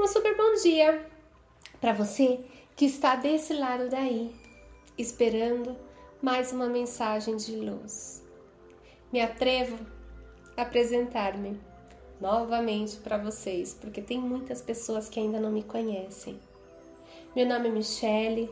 Um super bom dia para você que está desse lado daí, esperando mais uma mensagem de luz. Me atrevo a apresentar-me novamente para vocês, porque tem muitas pessoas que ainda não me conhecem. Meu nome é Michele,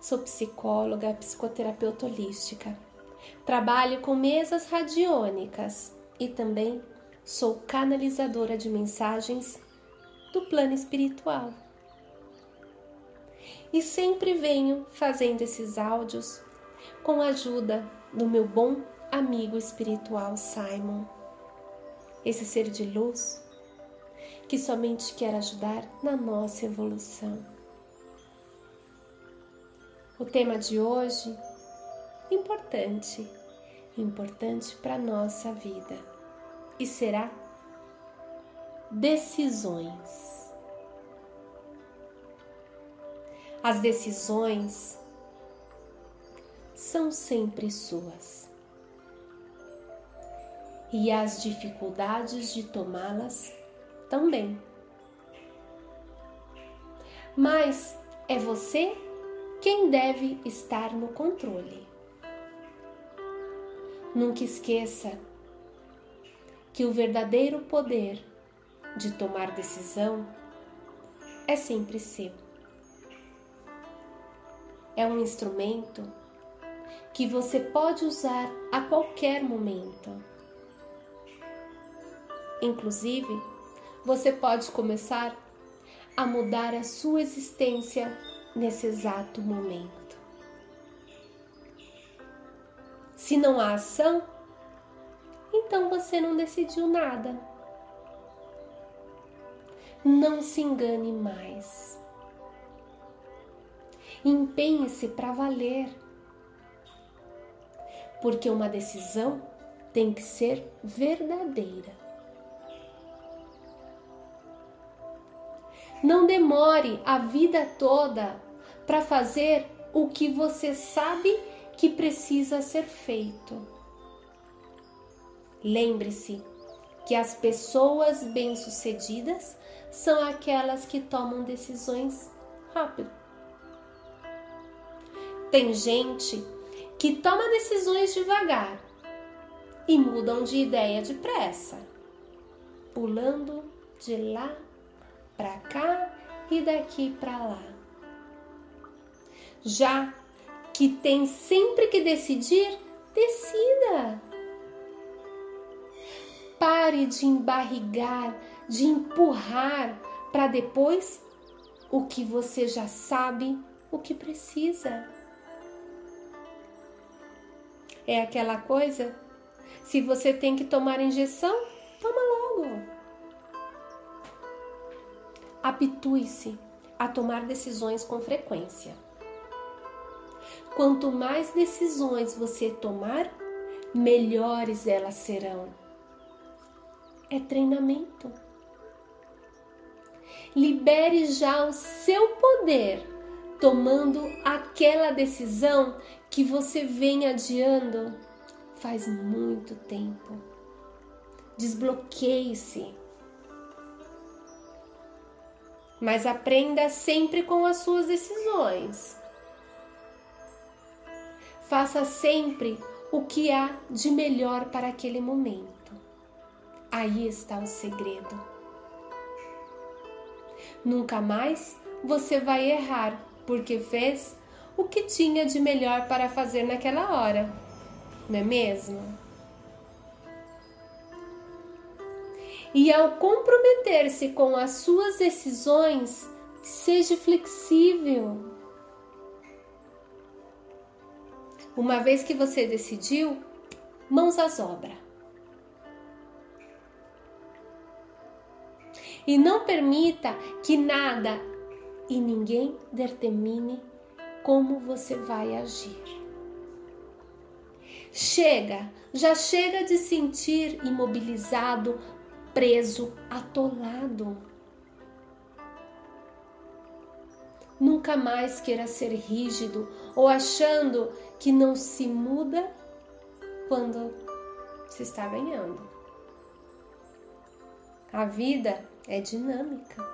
sou psicóloga, psicoterapeuta holística. Trabalho com mesas radiônicas e também sou canalizadora de mensagens do plano espiritual. E sempre venho fazendo esses áudios com a ajuda do meu bom amigo espiritual Simon, esse ser de luz que somente quer ajudar na nossa evolução. O tema de hoje importante, importante para nossa vida e será decisões. As decisões são sempre suas. E as dificuldades de tomá-las também. Mas é você quem deve estar no controle. Nunca esqueça que o verdadeiro poder de tomar decisão é sempre seu. É um instrumento que você pode usar a qualquer momento. Inclusive, você pode começar a mudar a sua existência nesse exato momento. Se não há ação, então você não decidiu nada. Não se engane mais. Empenhe-se para valer. Porque uma decisão tem que ser verdadeira. Não demore a vida toda para fazer o que você sabe que precisa ser feito. Lembre-se que as pessoas bem-sucedidas são aquelas que tomam decisões rápido. Tem gente que toma decisões devagar e mudam de ideia depressa, pulando de lá para cá e daqui para lá. Já que tem sempre que decidir, decida. Pare de embarrigar, de empurrar para depois o que você já sabe o que precisa. É aquela coisa, se você tem que tomar injeção, toma logo. Habitue-se a tomar decisões com frequência. Quanto mais decisões você tomar, melhores elas serão é treinamento. Libere já o seu poder tomando aquela decisão que você vem adiando faz muito tempo. Desbloqueie-se. Mas aprenda sempre com as suas decisões. Faça sempre o que há de melhor para aquele momento. Aí está o segredo. Nunca mais você vai errar porque fez o que tinha de melhor para fazer naquela hora, não é mesmo? E ao comprometer-se com as suas decisões, seja flexível. Uma vez que você decidiu, mãos às obras. E não permita que nada e ninguém determine como você vai agir. Chega, já chega de sentir imobilizado, preso, atolado. Nunca mais queira ser rígido ou achando que não se muda quando se está ganhando. A vida é dinâmica.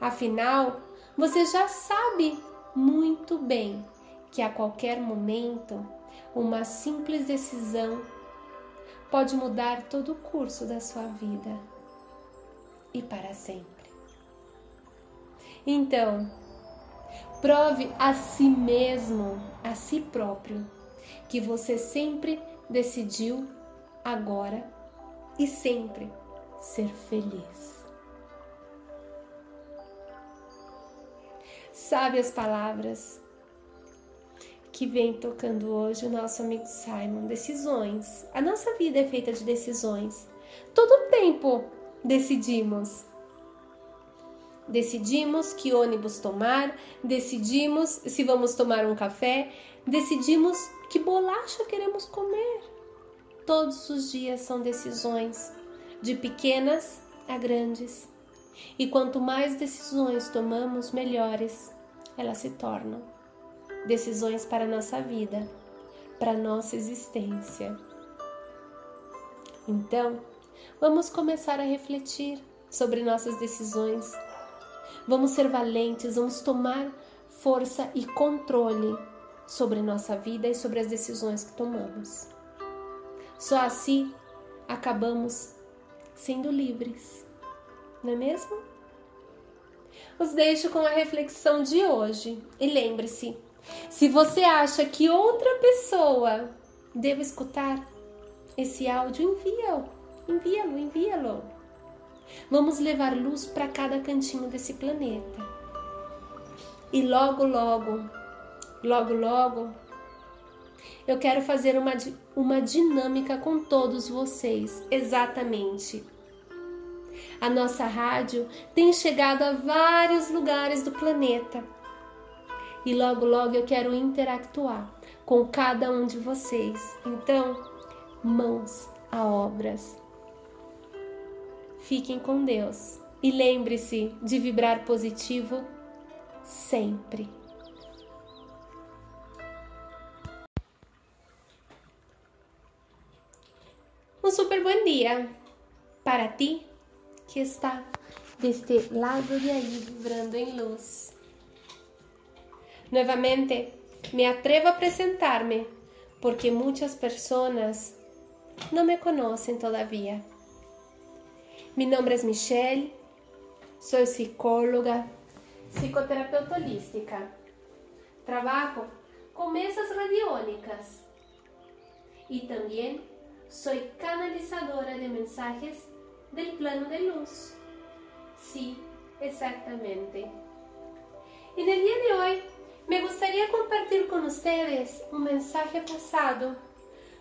Afinal, você já sabe muito bem que a qualquer momento uma simples decisão pode mudar todo o curso da sua vida e para sempre. Então, prove a si mesmo, a si próprio, que você sempre decidiu agora e sempre ser feliz. Sabe as palavras que vem tocando hoje o nosso amigo Simon? Decisões. A nossa vida é feita de decisões. Todo tempo decidimos decidimos que ônibus tomar, decidimos se vamos tomar um café, decidimos que bolacha queremos comer. Todos os dias são decisões, de pequenas a grandes. E quanto mais decisões tomamos, melhores elas se tornam. Decisões para a nossa vida, para nossa existência. Então, vamos começar a refletir sobre nossas decisões Vamos ser valentes, vamos tomar força e controle sobre nossa vida e sobre as decisões que tomamos. Só assim acabamos sendo livres, não é mesmo? Os deixo com a reflexão de hoje e lembre-se: se você acha que outra pessoa deve escutar esse áudio, envia-o, envia-lo, envia-lo. Vamos levar luz para cada cantinho desse planeta. E logo, logo, logo, logo, eu quero fazer uma, uma dinâmica com todos vocês, exatamente. A nossa rádio tem chegado a vários lugares do planeta. E logo, logo eu quero interactuar com cada um de vocês. Então, mãos a obras. Fiquem com Deus e lembre-se de vibrar positivo sempre. Um super bom dia para ti que está deste lado de aí vibrando em luz. Novamente, me atrevo a apresentar-me porque muitas pessoas não me conhecem todavia. Mi nombre es Michelle, soy psicóloga, psicoterapeuta holística. Trabajo con mesas radiónicas y también soy canalizadora de mensajes del plano de luz. Sí, exactamente. En el día de hoy me gustaría compartir con ustedes un mensaje pasado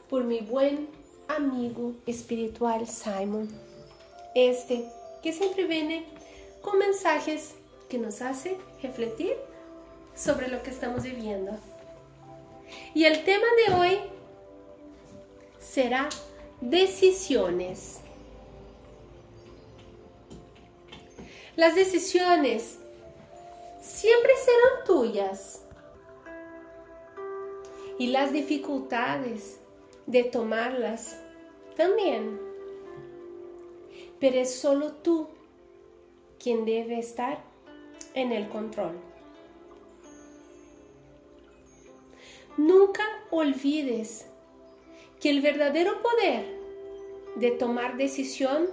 por mi buen amigo espiritual Simon este que siempre viene con mensajes que nos hace refletir sobre lo que estamos viviendo. Y el tema de hoy será decisiones. Las decisiones siempre serán tuyas. Y las dificultades de tomarlas también pero es solo tú quien debe estar en el control. Nunca olvides el verdadero poder de tomar decisión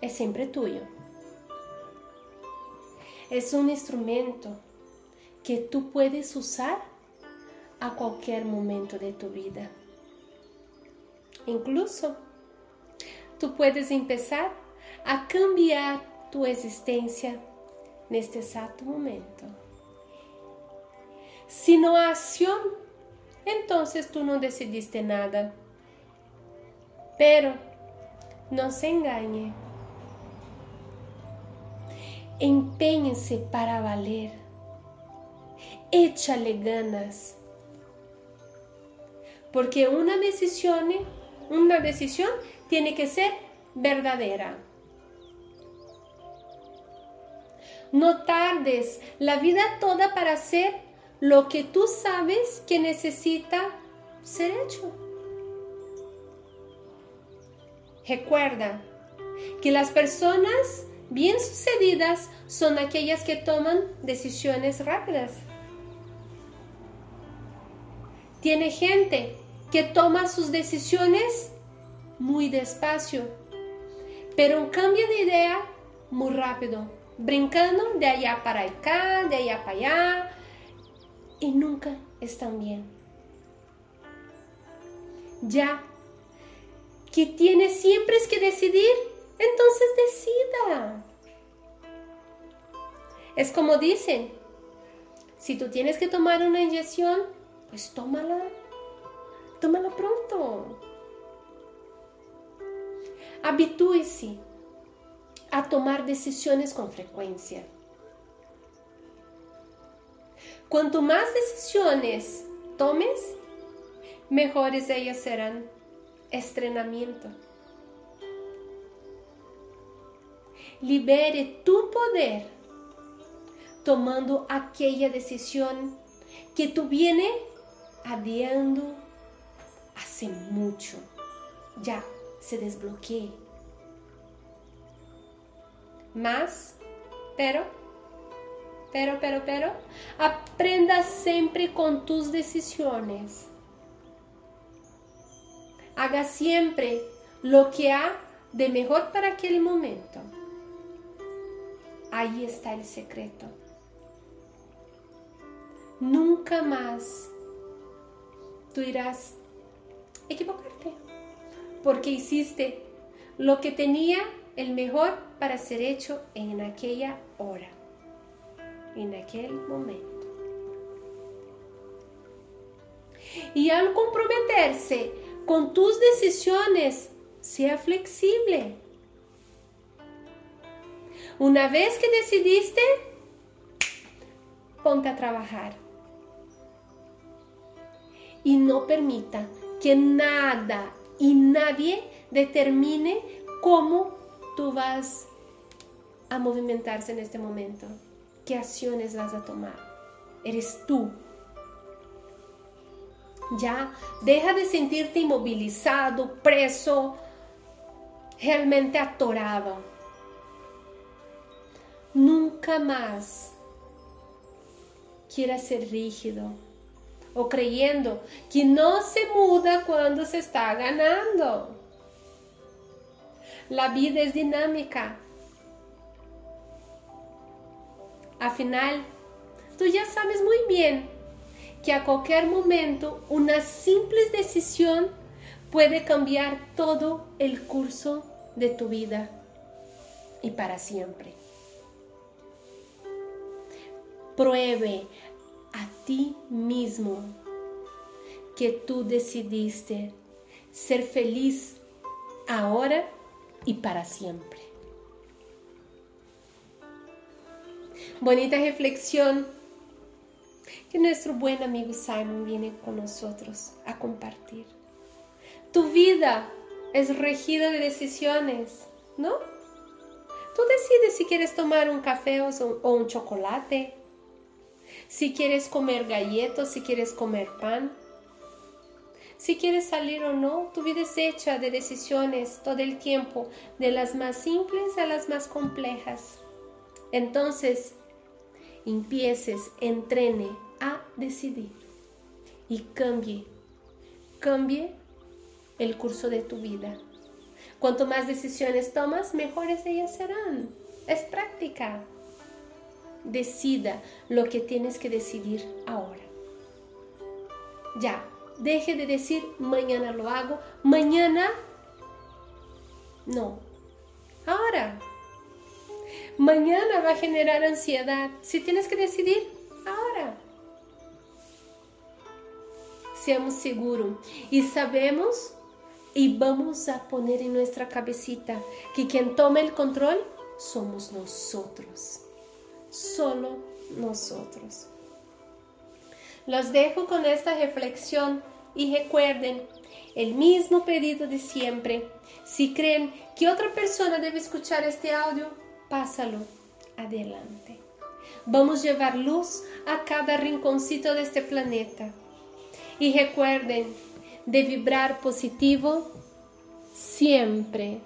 es siempre tuyo. Es un instrumento que tú puedes usar a cualquier momento de tu vida. Incluso tú puedes empezar a cambiar tu existencia neste exato momento. Se não há acción, entonces tú no decidiste nada. Pero não se engañe. Empenhe-se para valer. Échale ganas. Porque uma decisão, uma decisão tiene que ser verdadera. No tardes la vida toda para hacer lo que tú sabes que necesita ser hecho. Recuerda que las personas bien sucedidas son aquellas que toman decisiones rápidas. Tiene gente que toma sus decisiones muy despacio, pero cambia de idea muy rápido, brincando de allá para acá, de allá para allá, y nunca están bien. Ya que tiene siempre es que decidir, entonces decida. Es como dicen, si tú tienes que tomar una inyección, pues tómala, tómala pronto. Habitúese a tomar decisiones con frecuencia. Cuanto más decisiones tomes, mejores ellas serán. Estrenamiento. Libere tu poder tomando aquella decisión que tú viene adiando hace mucho. Ya se desbloquee. Más, pero, pero, pero, pero, aprenda siempre con tus decisiones. Haga siempre lo que ha de mejor para aquel momento. Ahí está el secreto. Nunca más tú irás equivocarte porque hiciste lo que tenía el mejor para ser hecho en aquella hora, en aquel momento. Y al comprometerse con tus decisiones, sea flexible. Una vez que decidiste, ponte a trabajar. Y no permita que nada y nadie determine cómo tú vas a movimentarse en este momento, qué acciones vas a tomar. Eres tú. Ya deja de sentirte inmovilizado, preso, realmente atorado. Nunca más quieras ser rígido o creyendo que no se muda cuando se está ganando. La vida es dinámica. Al final, tú ya sabes muy bien que a cualquier momento una simple decisión puede cambiar todo el curso de tu vida y para siempre. Pruebe a ti mismo que tú decidiste ser feliz ahora y para siempre. Bonita reflexión que nuestro buen amigo Simon viene con nosotros a compartir. Tu vida es regida de decisiones, ¿no? Tú decides si quieres tomar un café o un chocolate, si quieres comer galletas, si quieres comer pan, si quieres salir o no, tu vida es hecha de decisiones todo el tiempo, de las más simples a las más complejas. Entonces, empieces, entrene a decidir y cambie, cambie el curso de tu vida. Cuanto más decisiones tomas, mejores ellas serán. Es práctica. Decida lo que tienes que decidir ahora. Ya, deje de decir mañana lo hago, mañana no. Ahora. Mañana va a generar ansiedad. Si tienes que decidir, ahora. Seamos seguros y sabemos y vamos a poner en nuestra cabecita que quien toma el control somos nosotros. Solo nosotros. Los dejo con esta reflexión y recuerden el mismo pedido de siempre. Si creen que otra persona debe escuchar este audio, pásalo adelante. Vamos a llevar luz a cada rinconcito de este planeta. Y recuerden de vibrar positivo siempre.